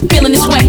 feeling this way.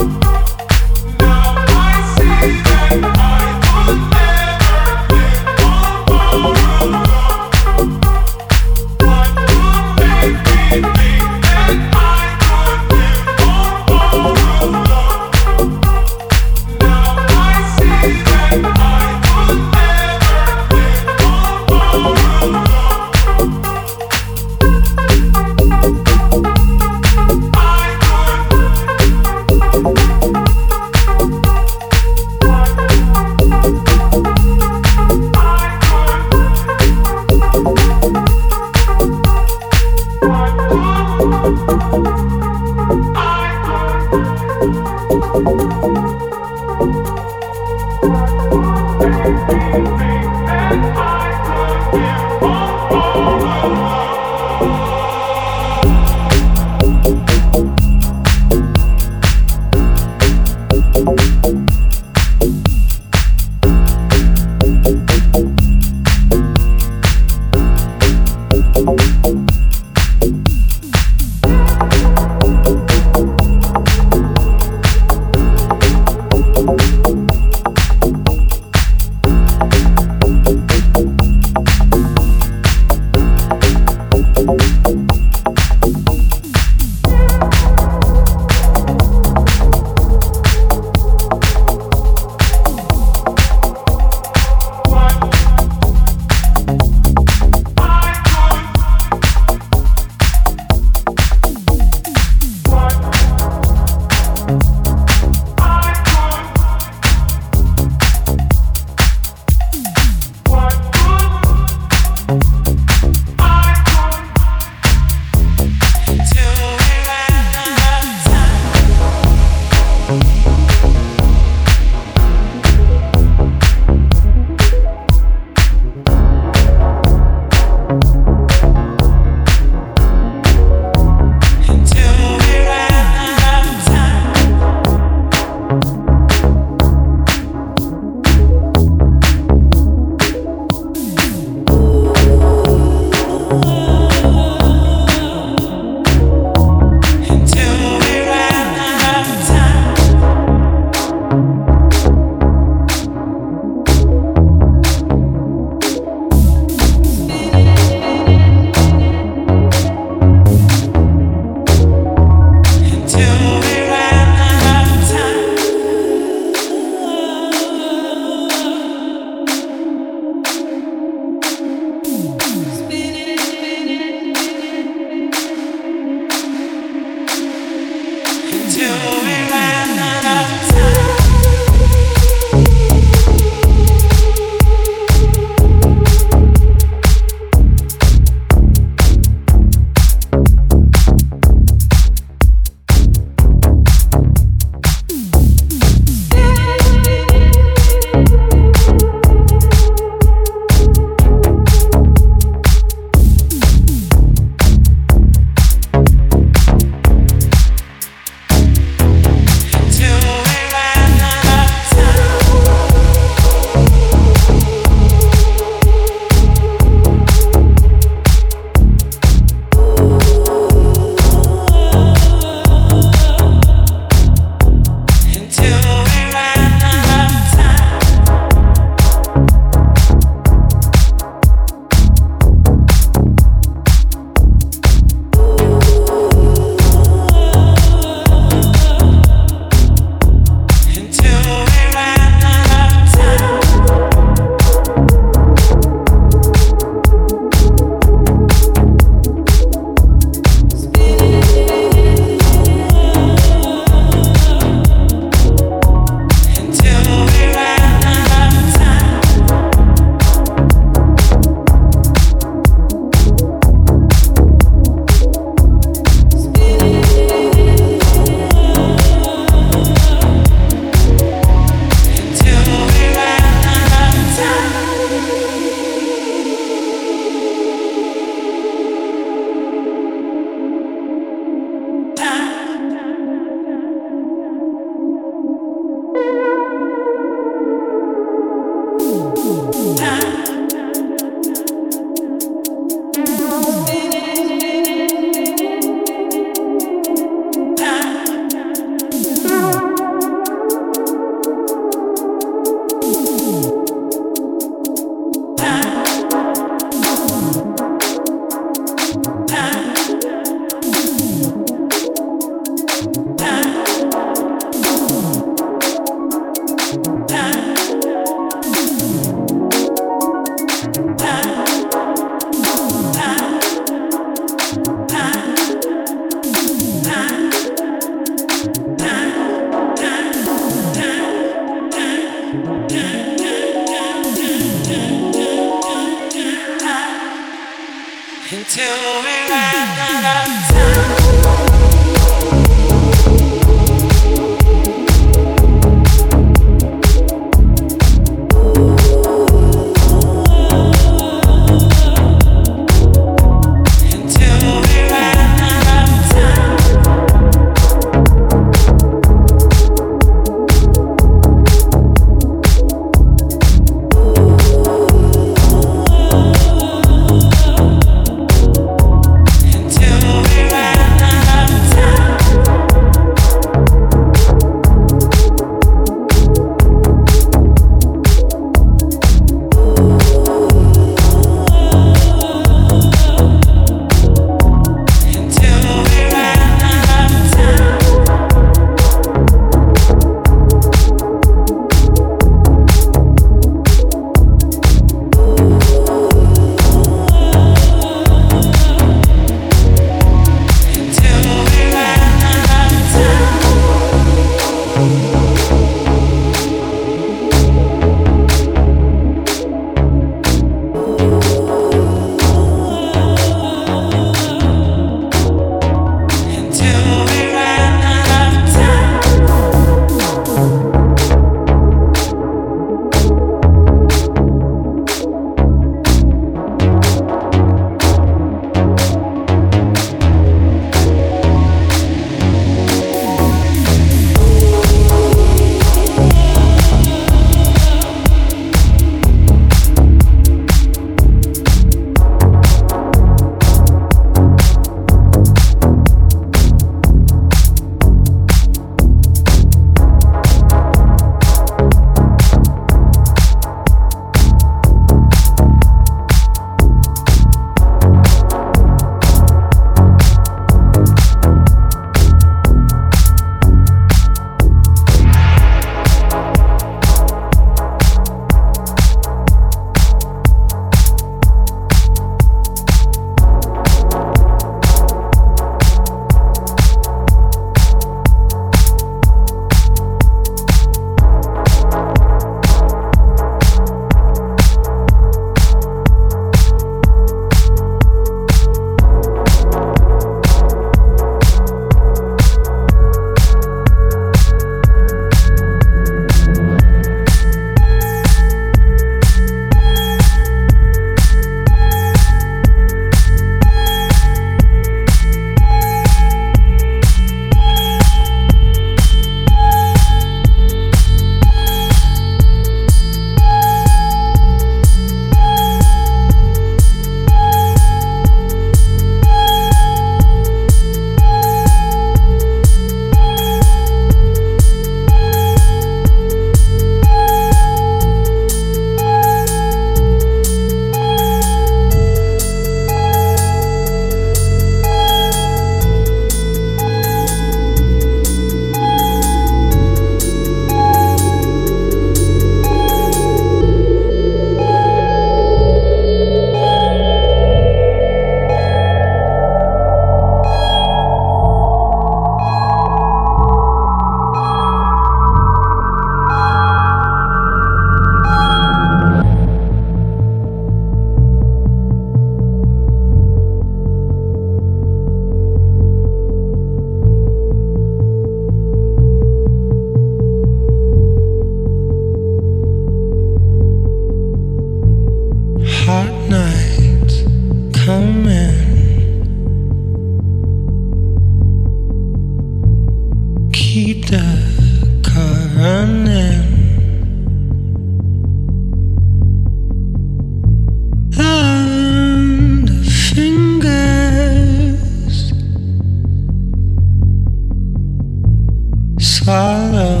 sorrow,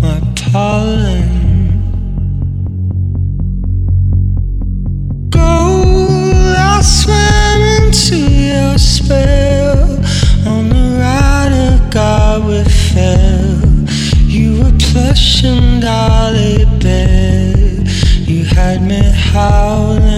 my pollen. Go, I swam into your spell. On the ride of God, we fell. You were plush and dolly bed. You had me howling.